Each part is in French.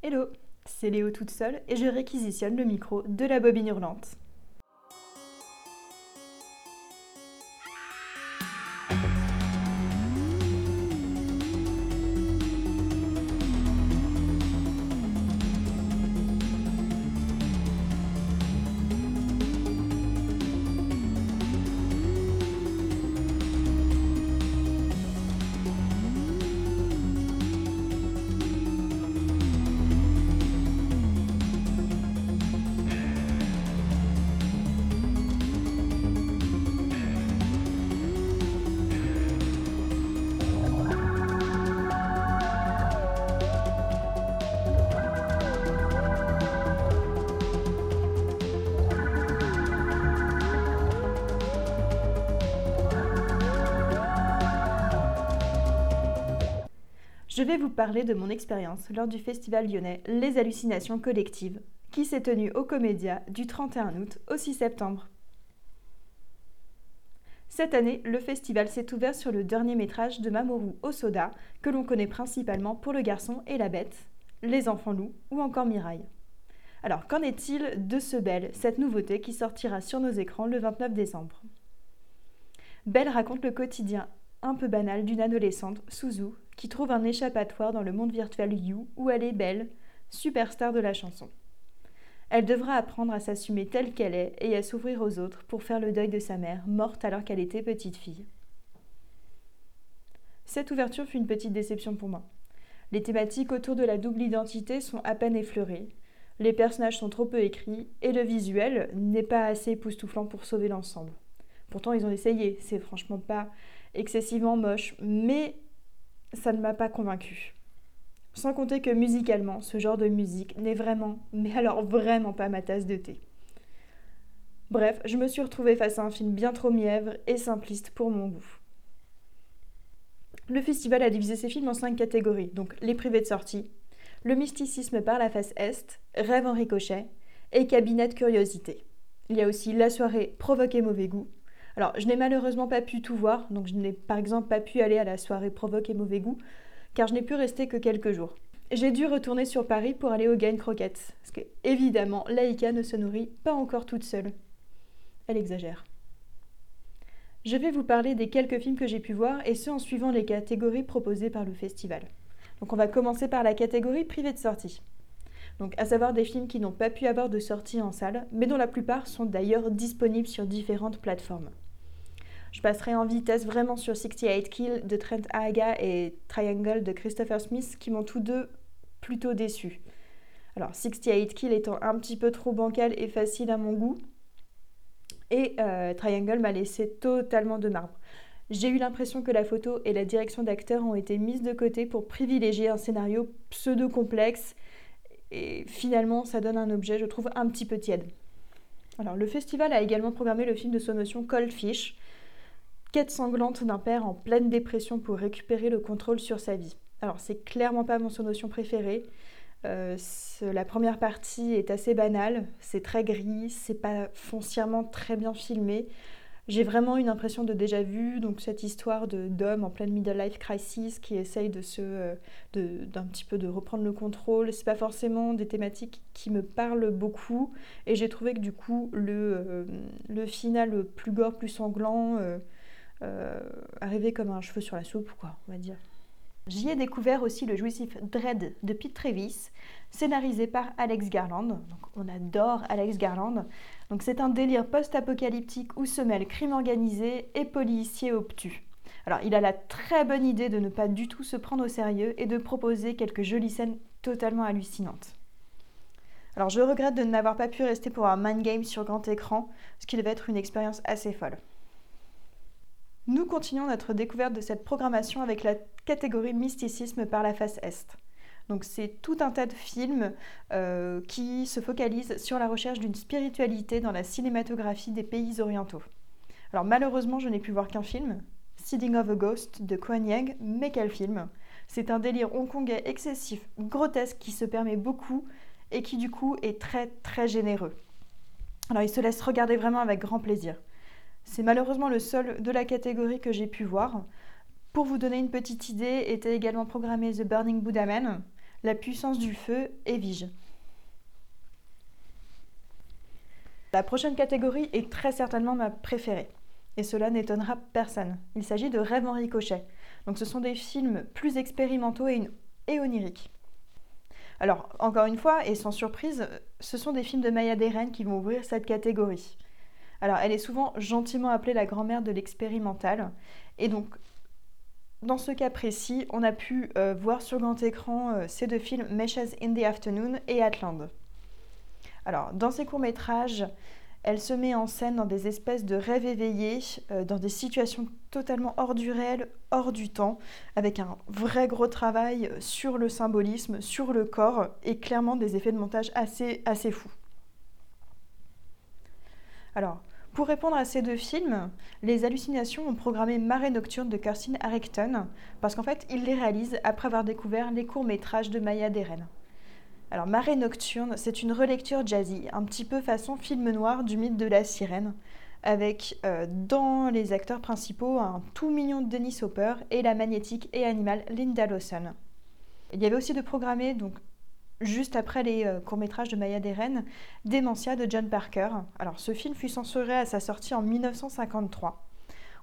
Hello, c'est Léo toute seule et je réquisitionne le micro de la bobine hurlante. Je vais vous parler de mon expérience lors du festival lyonnais Les Hallucinations Collectives, qui s'est tenu au Comédia du 31 août au 6 septembre. Cette année, le festival s'est ouvert sur le dernier métrage de Mamoru Osoda, que l'on connaît principalement pour Le Garçon et la Bête, Les Enfants Loups ou encore Miraille. Alors, qu'en est-il de ce Belle, cette nouveauté qui sortira sur nos écrans le 29 décembre? Belle raconte le quotidien un peu banal d'une adolescente, Suzu, qui trouve un échappatoire dans le monde virtuel You, où elle est belle, superstar de la chanson. Elle devra apprendre à s'assumer telle qu'elle est et à s'ouvrir aux autres pour faire le deuil de sa mère, morte alors qu'elle était petite fille. Cette ouverture fut une petite déception pour moi. Les thématiques autour de la double identité sont à peine effleurées, les personnages sont trop peu écrits et le visuel n'est pas assez époustouflant pour sauver l'ensemble. Pourtant, ils ont essayé, c'est franchement pas excessivement moche, mais ça ne m'a pas convaincue. Sans compter que musicalement, ce genre de musique n'est vraiment, mais alors vraiment pas ma tasse de thé. Bref, je me suis retrouvée face à un film bien trop mièvre et simpliste pour mon goût. Le festival a divisé ses films en cinq catégories, donc les privés de sortie, le mysticisme par la face Est, Rêve en ricochet et Cabinet de curiosité. Il y a aussi la soirée Provoquer mauvais goût, alors, je n'ai malheureusement pas pu tout voir, donc je n'ai par exemple pas pu aller à la soirée Provoque et Mauvais Goût, car je n'ai pu rester que quelques jours. J'ai dû retourner sur Paris pour aller au Gain Croquettes, parce que évidemment, Laïka ne se nourrit pas encore toute seule. Elle exagère. Je vais vous parler des quelques films que j'ai pu voir, et ce en suivant les catégories proposées par le festival. Donc on va commencer par la catégorie privée de sortie. Donc à savoir des films qui n'ont pas pu avoir de sortie en salle, mais dont la plupart sont d'ailleurs disponibles sur différentes plateformes. Je passerai en vitesse vraiment sur 68 Kill de Trent Aga et Triangle de Christopher Smith qui m'ont tous deux plutôt déçus. Alors 68 Kill étant un petit peu trop bancal et facile à mon goût. Et euh, Triangle m'a laissé totalement de marbre. J'ai eu l'impression que la photo et la direction d'acteurs ont été mises de côté pour privilégier un scénario pseudo-complexe. Et finalement, ça donne un objet, je trouve, un petit peu tiède. Alors, le festival a également programmé le film de son notion Cold Fish, quête sanglante d'un père en pleine dépression pour récupérer le contrôle sur sa vie. Alors c'est clairement pas mon notion préférée. Euh, la première partie est assez banale, c'est très gris, c'est pas foncièrement très bien filmé. J'ai vraiment une impression de déjà vu, donc cette histoire d'homme en pleine middle life crisis qui essaye de se, euh, d'un petit peu de reprendre le contrôle. C'est pas forcément des thématiques qui me parlent beaucoup, et j'ai trouvé que du coup le, euh, final plus gore, plus sanglant, arriver comme un cheveu sur la soupe, quoi, on va dire. J'y ai découvert aussi le jouissif Dread de Pete Travis, scénarisé par Alex Garland. Donc, on adore Alex Garland. C'est un délire post-apocalyptique où se mêlent crime organisé et policier obtus. Alors, il a la très bonne idée de ne pas du tout se prendre au sérieux et de proposer quelques jolies scènes totalement hallucinantes. Alors, je regrette de n'avoir pas pu rester pour un mind game sur grand écran, ce qui devait être une expérience assez folle. Nous continuons notre découverte de cette programmation avec la catégorie mysticisme par la face Est. Donc c'est tout un tas de films euh, qui se focalisent sur la recherche d'une spiritualité dans la cinématographie des pays orientaux. Alors malheureusement je n'ai pu voir qu'un film, Seeding of a Ghost de Kuan Yang, mais quel film C'est un délire hongkongais excessif, grotesque qui se permet beaucoup et qui du coup est très très généreux. Alors il se laisse regarder vraiment avec grand plaisir. C'est malheureusement le seul de la catégorie que j'ai pu voir. Pour vous donner une petite idée, était également programmé The Burning Buddha Man, La puissance du feu et Vige. La prochaine catégorie est très certainement ma préférée. Et cela n'étonnera personne. Il s'agit de Rêve en ricochet. Donc ce sont des films plus expérimentaux et, oniriques. Alors, encore une fois, et sans surprise, ce sont des films de Maya Deren qui vont ouvrir cette catégorie. Alors, elle est souvent gentiment appelée la grand-mère de l'expérimental. Et donc, dans ce cas précis, on a pu euh, voir sur grand écran euh, ces deux films, Meshes in the Afternoon et Atland. Alors, dans ces courts-métrages, elle se met en scène dans des espèces de rêves éveillés, euh, dans des situations totalement hors du réel, hors du temps, avec un vrai gros travail sur le symbolisme, sur le corps, et clairement des effets de montage assez, assez fous. Pour répondre à ces deux films, les hallucinations ont programmé Marée nocturne de Kirsten Harrington, parce qu'en fait, il les réalise après avoir découvert les courts-métrages de Maya Deren. Alors, Marée nocturne, c'est une relecture jazzy, un petit peu façon film noir du mythe de la sirène, avec euh, dans les acteurs principaux un tout mignon Dennis Hopper et la magnétique et animale Linda Lawson. Il y avait aussi de programmer donc juste après les euh, courts-métrages de Maya Deren, Dementia de John Parker. Alors ce film fut censuré à sa sortie en 1953.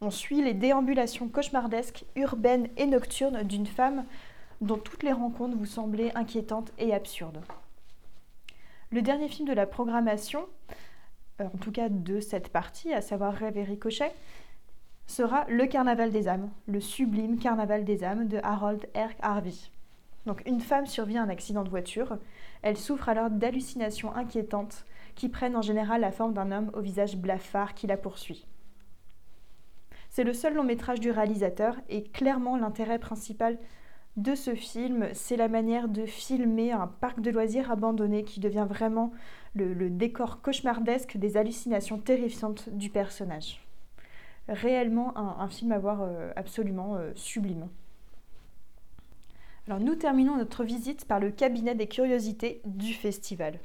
On suit les déambulations cauchemardesques, urbaines et nocturnes d'une femme dont toutes les rencontres vous semblaient inquiétantes et absurdes. Le dernier film de la programmation, euh, en tout cas de cette partie, à savoir Rêve et Ricochet, sera Le Carnaval des âmes, le sublime Carnaval des âmes de Harold R. Harvey. Donc une femme survit à un accident de voiture. Elle souffre alors d'hallucinations inquiétantes qui prennent en général la forme d'un homme au visage blafard qui la poursuit. C'est le seul long métrage du réalisateur et clairement l'intérêt principal de ce film, c'est la manière de filmer un parc de loisirs abandonné qui devient vraiment le, décor cauchemardesque des hallucinations terrifiantes du personnage. Réellement un, film à voir euh, absolument euh, sublime. Alors nous terminons notre visite par le cabinet des curiosités du festival.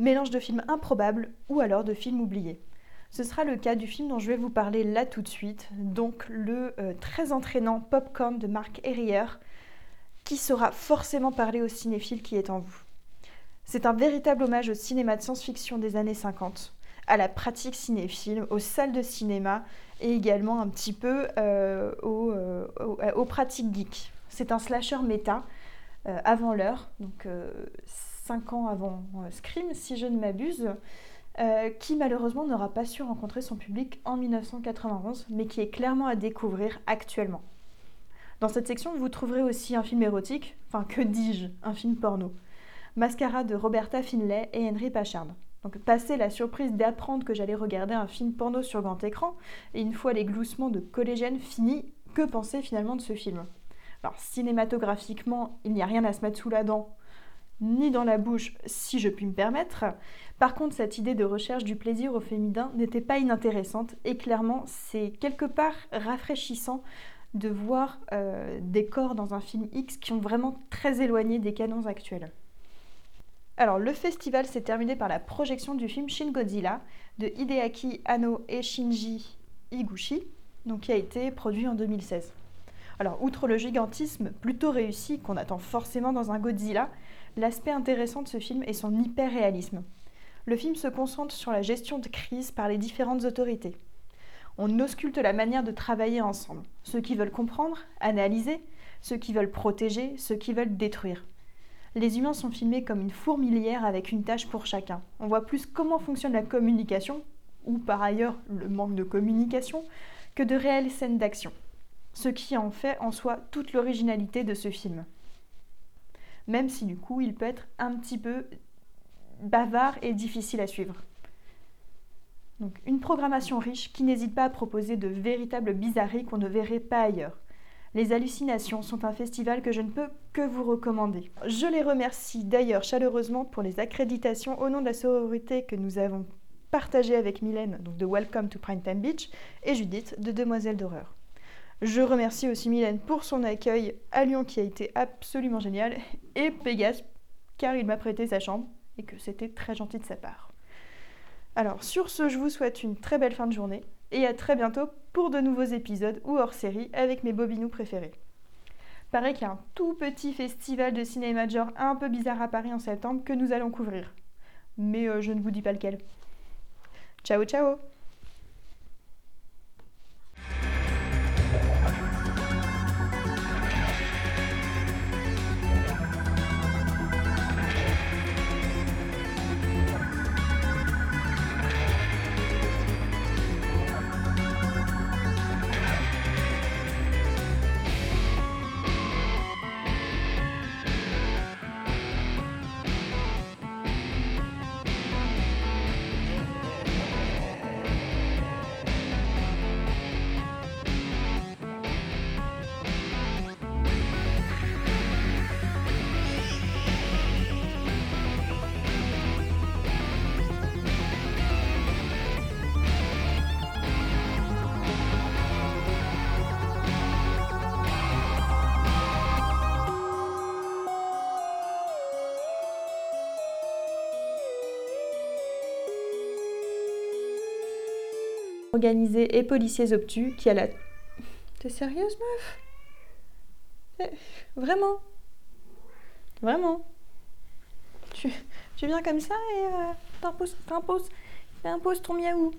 Mélange de films improbables ou alors de films oubliés. Ce sera le cas du film dont je vais vous parler là tout de suite, donc le euh, très entraînant Popcorn de Marc Herrier, qui sera forcément parlé au cinéphile qui est en vous. C'est un véritable hommage au cinéma de science-fiction des années 50, à la pratique cinéphile, aux salles de cinéma et également un petit peu euh, euh, aux pratiques geeks. C'est un slasher méta euh, avant l'heure, donc 5 euh, ans avant euh, Scream, si je ne m'abuse, qui malheureusement n'aura pas su rencontrer son public en 1991, mais qui est clairement à découvrir actuellement. Dans cette section, vous trouverez aussi un film érotique, enfin que dis-je, un film porno. Mascara de Roberta Finlay et Henry Pachard. Donc passer la surprise d'apprendre que j'allais regarder un film porno sur grand écran, et une fois les gloussements de collégienne finis, que penser finalement de ce film? Alors cinématographiquement, il n'y a rien à se mettre sous la dent, ni dans la bouche, si je puis me permettre. Par contre, cette idée de recherche du plaisir au féminin n'était pas inintéressante et clairement, c'est quelque part rafraîchissant de voir euh, des corps dans un film X qui ont vraiment très éloigné des canons actuels. Alors, le festival s'est terminé par la projection du film Shin Godzilla de Hideaki Anno et Shinji Higuchi, donc qui a été produit en 2016. Alors, outre le gigantisme plutôt réussi qu'on attend forcément dans un Godzilla, l'aspect intéressant de ce film est son hyper-réalisme. Le film se concentre sur la gestion de crise par les différentes autorités. On ausculte la manière de travailler ensemble. Ceux qui veulent comprendre, analyser, ceux qui veulent protéger, ceux qui veulent détruire. Les humains sont filmés comme une fourmilière avec une tâche pour chacun. On voit plus comment fonctionne la communication, ou par ailleurs le manque de communication, que de réelles scènes d'action ce qui en fait en soi toute l'originalité de ce film. Même si du coup il peut être un petit peu bavard et difficile à suivre. Donc une programmation riche qui n'hésite pas à proposer de véritables bizarreries qu'on ne verrait pas ailleurs. Les hallucinations sont un festival que je ne peux que vous recommander. Je les remercie d'ailleurs chaleureusement pour les accréditations au nom de la sororité que nous avons partagée avec Mylène, donc de Welcome to Primetime Beach, et Judith de Demoiselle d'horreur. Je remercie aussi Mylène pour son accueil à Lyon qui a été absolument génial et Pégase car il m'a prêté sa chambre et que c'était très gentil de sa part. Alors sur ce, je vous souhaite une très belle fin de journée et à très bientôt pour de nouveaux épisodes ou hors série avec mes bobinous préférés. Paraît qu'il y a un tout petit festival de cinéma genre un peu bizarre à Paris en septembre que nous allons couvrir. Mais euh, je ne vous dis pas lequel. Ciao ciao organisé et policiers obtus qui a la... T'es sérieuse meuf? Eh, Vraiment? Vraiment? Tu, viens comme ça et euh, t'imposes ton miaou?